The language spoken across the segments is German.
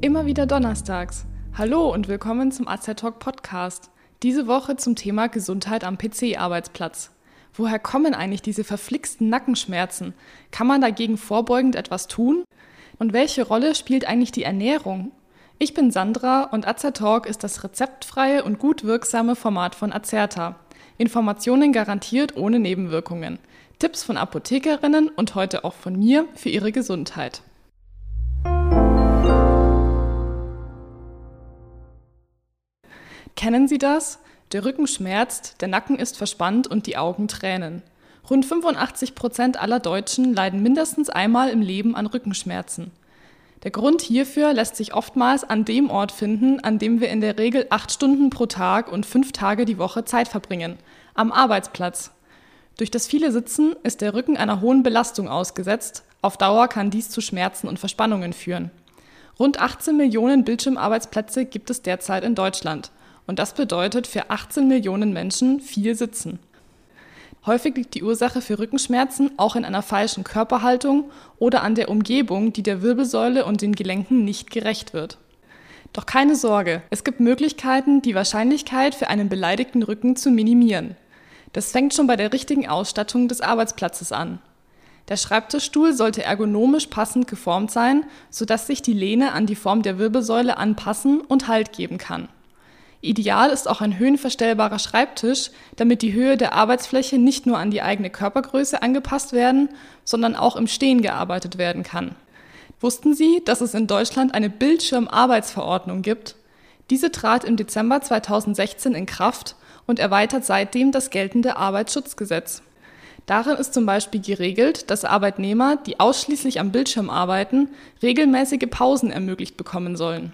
Immer wieder donnerstags. Hallo und willkommen zum AZ Talk Podcast. Diese Woche zum Thema Gesundheit am PC-Arbeitsplatz. Woher kommen eigentlich diese verflixten Nackenschmerzen? Kann man dagegen vorbeugend etwas tun? Und welche Rolle spielt eigentlich die Ernährung? Ich bin Sandra und Azertalk ist das rezeptfreie und gut wirksame Format von Azerta. Informationen garantiert ohne Nebenwirkungen. Tipps von Apothekerinnen und heute auch von mir für Ihre Gesundheit. Kennen Sie das? Der Rücken schmerzt, der Nacken ist verspannt und die Augen tränen. Rund 85 Prozent aller Deutschen leiden mindestens einmal im Leben an Rückenschmerzen. Der Grund hierfür lässt sich oftmals an dem Ort finden, an dem wir in der Regel acht Stunden pro Tag und fünf Tage die Woche Zeit verbringen, am Arbeitsplatz. Durch das viele Sitzen ist der Rücken einer hohen Belastung ausgesetzt. Auf Dauer kann dies zu Schmerzen und Verspannungen führen. Rund 18 Millionen Bildschirmarbeitsplätze gibt es derzeit in Deutschland. Und das bedeutet für 18 Millionen Menschen viel Sitzen. Häufig liegt die Ursache für Rückenschmerzen auch in einer falschen Körperhaltung oder an der Umgebung, die der Wirbelsäule und den Gelenken nicht gerecht wird. Doch keine Sorge, es gibt Möglichkeiten, die Wahrscheinlichkeit für einen beleidigten Rücken zu minimieren. Das fängt schon bei der richtigen Ausstattung des Arbeitsplatzes an. Der Schreibtischstuhl sollte ergonomisch passend geformt sein, sodass sich die Lehne an die Form der Wirbelsäule anpassen und Halt geben kann. Ideal ist auch ein höhenverstellbarer Schreibtisch, damit die Höhe der Arbeitsfläche nicht nur an die eigene Körpergröße angepasst werden, sondern auch im Stehen gearbeitet werden kann. Wussten Sie, dass es in Deutschland eine Bildschirmarbeitsverordnung gibt? Diese trat im Dezember 2016 in Kraft und erweitert seitdem das geltende Arbeitsschutzgesetz. Darin ist zum Beispiel geregelt, dass Arbeitnehmer, die ausschließlich am Bildschirm arbeiten, regelmäßige Pausen ermöglicht bekommen sollen.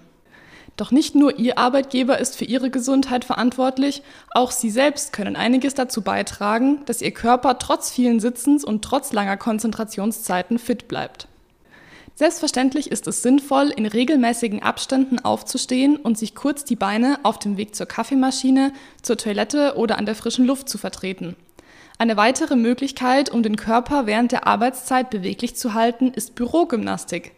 Doch nicht nur Ihr Arbeitgeber ist für Ihre Gesundheit verantwortlich, auch Sie selbst können einiges dazu beitragen, dass Ihr Körper trotz vielen Sitzens und trotz langer Konzentrationszeiten fit bleibt. Selbstverständlich ist es sinnvoll, in regelmäßigen Abständen aufzustehen und sich kurz die Beine auf dem Weg zur Kaffeemaschine, zur Toilette oder an der frischen Luft zu vertreten. Eine weitere Möglichkeit, um den Körper während der Arbeitszeit beweglich zu halten, ist Bürogymnastik.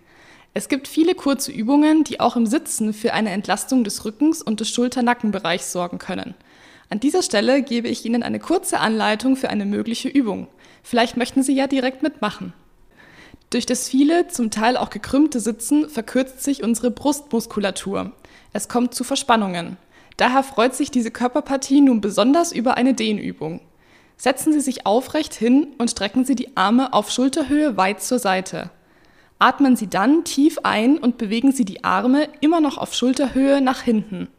Es gibt viele kurze Übungen, die auch im Sitzen für eine Entlastung des Rückens und des Schulter-Nackenbereichs sorgen können. An dieser Stelle gebe ich Ihnen eine kurze Anleitung für eine mögliche Übung. Vielleicht möchten Sie ja direkt mitmachen. Durch das viele, zum Teil auch gekrümmte Sitzen verkürzt sich unsere Brustmuskulatur. Es kommt zu Verspannungen. Daher freut sich diese Körperpartie nun besonders über eine Dehnübung. Setzen Sie sich aufrecht hin und strecken Sie die Arme auf Schulterhöhe weit zur Seite. Atmen Sie dann tief ein und bewegen Sie die Arme immer noch auf Schulterhöhe nach hinten.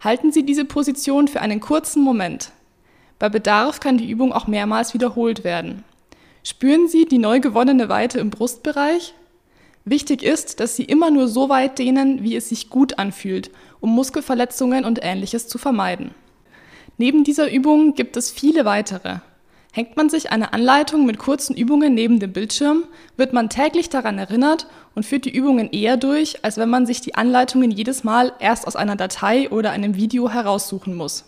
Halten Sie diese Position für einen kurzen Moment. Bei Bedarf kann die Übung auch mehrmals wiederholt werden. Spüren Sie die neu gewonnene Weite im Brustbereich? Wichtig ist, dass Sie immer nur so weit dehnen, wie es sich gut anfühlt, um Muskelverletzungen und ähnliches zu vermeiden. Neben dieser Übung gibt es viele weitere. Hängt man sich eine Anleitung mit kurzen Übungen neben dem Bildschirm, wird man täglich daran erinnert und führt die Übungen eher durch, als wenn man sich die Anleitungen jedes Mal erst aus einer Datei oder einem Video heraussuchen muss.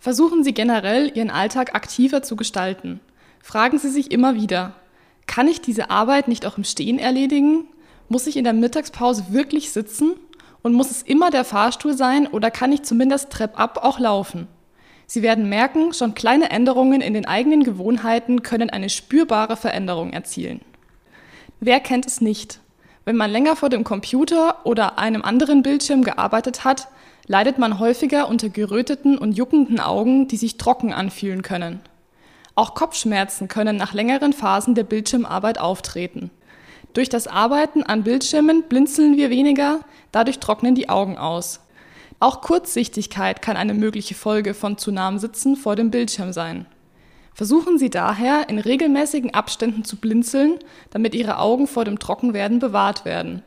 Versuchen Sie generell, Ihren Alltag aktiver zu gestalten. Fragen Sie sich immer wieder, kann ich diese Arbeit nicht auch im Stehen erledigen? Muss ich in der Mittagspause wirklich sitzen? Und muss es immer der Fahrstuhl sein oder kann ich zumindest Trepp-up auch laufen? Sie werden merken, schon kleine Änderungen in den eigenen Gewohnheiten können eine spürbare Veränderung erzielen. Wer kennt es nicht? Wenn man länger vor dem Computer oder einem anderen Bildschirm gearbeitet hat, leidet man häufiger unter geröteten und juckenden Augen, die sich trocken anfühlen können. Auch Kopfschmerzen können nach längeren Phasen der Bildschirmarbeit auftreten. Durch das Arbeiten an Bildschirmen blinzeln wir weniger, dadurch trocknen die Augen aus. Auch Kurzsichtigkeit kann eine mögliche Folge von zu nahem Sitzen vor dem Bildschirm sein. Versuchen Sie daher, in regelmäßigen Abständen zu blinzeln, damit Ihre Augen vor dem Trockenwerden bewahrt werden.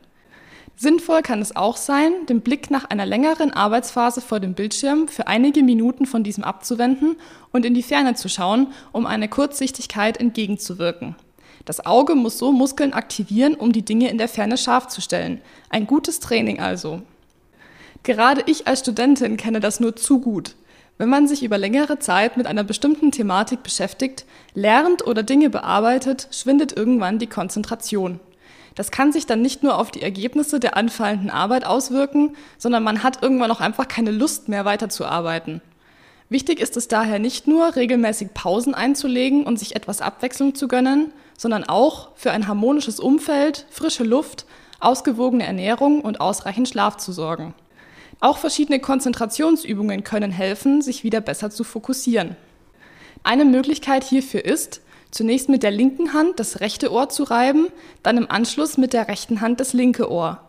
Sinnvoll kann es auch sein, den Blick nach einer längeren Arbeitsphase vor dem Bildschirm für einige Minuten von diesem abzuwenden und in die Ferne zu schauen, um eine Kurzsichtigkeit entgegenzuwirken. Das Auge muss so Muskeln aktivieren, um die Dinge in der Ferne scharf zu stellen. Ein gutes Training also. Gerade ich als Studentin kenne das nur zu gut. Wenn man sich über längere Zeit mit einer bestimmten Thematik beschäftigt, lernt oder Dinge bearbeitet, schwindet irgendwann die Konzentration. Das kann sich dann nicht nur auf die Ergebnisse der anfallenden Arbeit auswirken, sondern man hat irgendwann auch einfach keine Lust mehr weiterzuarbeiten. Wichtig ist es daher nicht nur, regelmäßig Pausen einzulegen und sich etwas Abwechslung zu gönnen, sondern auch für ein harmonisches Umfeld, frische Luft, ausgewogene Ernährung und ausreichend Schlaf zu sorgen. Auch verschiedene Konzentrationsübungen können helfen, sich wieder besser zu fokussieren. Eine Möglichkeit hierfür ist, zunächst mit der linken Hand das rechte Ohr zu reiben, dann im Anschluss mit der rechten Hand das linke Ohr.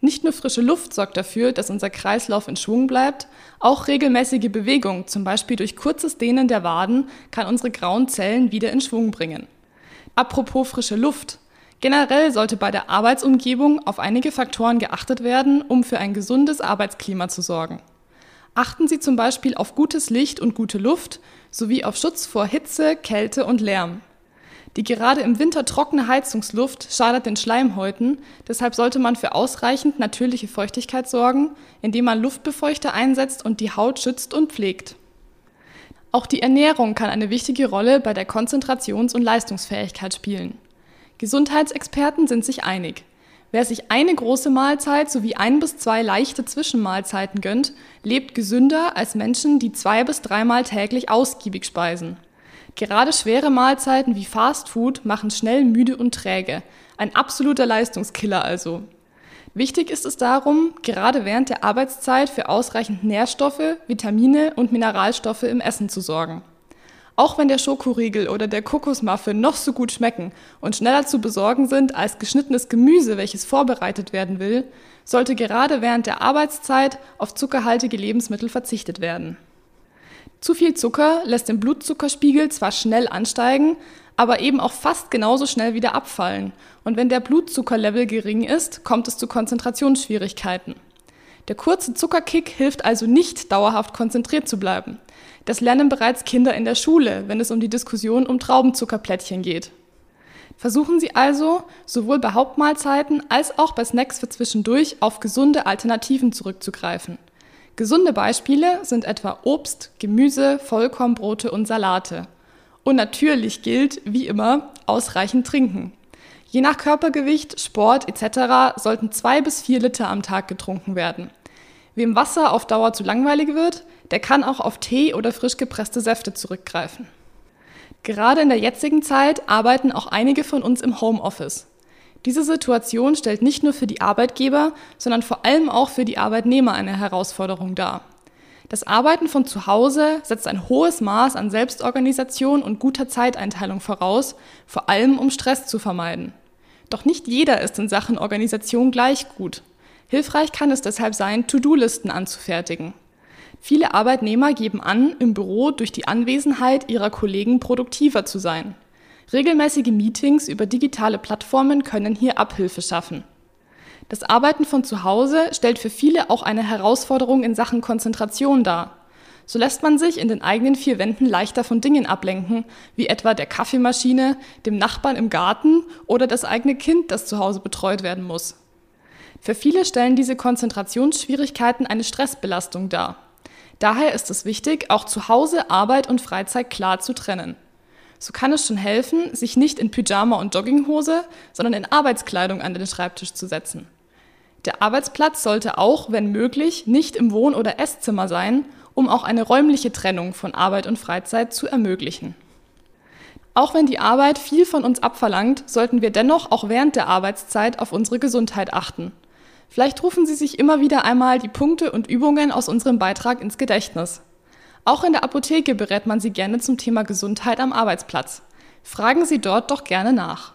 Nicht nur frische Luft sorgt dafür, dass unser Kreislauf in Schwung bleibt, auch regelmäßige Bewegung, zum Beispiel durch kurzes Dehnen der Waden, kann unsere grauen Zellen wieder in Schwung bringen. Apropos frische Luft. Generell sollte bei der Arbeitsumgebung auf einige Faktoren geachtet werden, um für ein gesundes Arbeitsklima zu sorgen. Achten Sie zum Beispiel auf gutes Licht und gute Luft sowie auf Schutz vor Hitze, Kälte und Lärm. Die gerade im Winter trockene Heizungsluft schadet den Schleimhäuten, deshalb sollte man für ausreichend natürliche Feuchtigkeit sorgen, indem man Luftbefeuchter einsetzt und die Haut schützt und pflegt. Auch die Ernährung kann eine wichtige Rolle bei der Konzentrations- und Leistungsfähigkeit spielen. Gesundheitsexperten sind sich einig. Wer sich eine große Mahlzeit sowie ein bis zwei leichte Zwischenmahlzeiten gönnt, lebt gesünder als Menschen, die zwei bis dreimal täglich ausgiebig speisen. Gerade schwere Mahlzeiten wie Fast Food machen schnell müde und träge. Ein absoluter Leistungskiller also. Wichtig ist es darum, gerade während der Arbeitszeit für ausreichend Nährstoffe, Vitamine und Mineralstoffe im Essen zu sorgen. Auch wenn der Schokoriegel oder der Kokosmuffin noch so gut schmecken und schneller zu besorgen sind als geschnittenes Gemüse, welches vorbereitet werden will, sollte gerade während der Arbeitszeit auf zuckerhaltige Lebensmittel verzichtet werden. Zu viel Zucker lässt den Blutzuckerspiegel zwar schnell ansteigen, aber eben auch fast genauso schnell wieder abfallen. Und wenn der Blutzuckerlevel gering ist, kommt es zu Konzentrationsschwierigkeiten. Der kurze Zuckerkick hilft also nicht, dauerhaft konzentriert zu bleiben. Das lernen bereits Kinder in der Schule, wenn es um die Diskussion um Traubenzuckerplättchen geht. Versuchen Sie also, sowohl bei Hauptmahlzeiten als auch bei Snacks für zwischendurch auf gesunde Alternativen zurückzugreifen. Gesunde Beispiele sind etwa Obst, Gemüse, Vollkornbrote und Salate. Und natürlich gilt, wie immer, ausreichend trinken. Je nach Körpergewicht, Sport etc. sollten zwei bis vier Liter am Tag getrunken werden. Wem Wasser auf Dauer zu langweilig wird, der kann auch auf Tee oder frisch gepresste Säfte zurückgreifen. Gerade in der jetzigen Zeit arbeiten auch einige von uns im Homeoffice. Diese Situation stellt nicht nur für die Arbeitgeber, sondern vor allem auch für die Arbeitnehmer eine Herausforderung dar. Das Arbeiten von zu Hause setzt ein hohes Maß an Selbstorganisation und guter Zeiteinteilung voraus, vor allem um Stress zu vermeiden. Doch nicht jeder ist in Sachen Organisation gleich gut. Hilfreich kann es deshalb sein, To-Do-Listen anzufertigen. Viele Arbeitnehmer geben an, im Büro durch die Anwesenheit ihrer Kollegen produktiver zu sein. Regelmäßige Meetings über digitale Plattformen können hier Abhilfe schaffen. Das Arbeiten von zu Hause stellt für viele auch eine Herausforderung in Sachen Konzentration dar. So lässt man sich in den eigenen vier Wänden leichter von Dingen ablenken, wie etwa der Kaffeemaschine, dem Nachbarn im Garten oder das eigene Kind, das zu Hause betreut werden muss. Für viele stellen diese Konzentrationsschwierigkeiten eine Stressbelastung dar. Daher ist es wichtig, auch zu Hause Arbeit und Freizeit klar zu trennen. So kann es schon helfen, sich nicht in Pyjama und Jogginghose, sondern in Arbeitskleidung an den Schreibtisch zu setzen. Der Arbeitsplatz sollte auch, wenn möglich, nicht im Wohn- oder Esszimmer sein, um auch eine räumliche Trennung von Arbeit und Freizeit zu ermöglichen. Auch wenn die Arbeit viel von uns abverlangt, sollten wir dennoch auch während der Arbeitszeit auf unsere Gesundheit achten. Vielleicht rufen Sie sich immer wieder einmal die Punkte und Übungen aus unserem Beitrag ins Gedächtnis. Auch in der Apotheke berät man Sie gerne zum Thema Gesundheit am Arbeitsplatz. Fragen Sie dort doch gerne nach.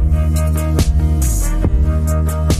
Thank you.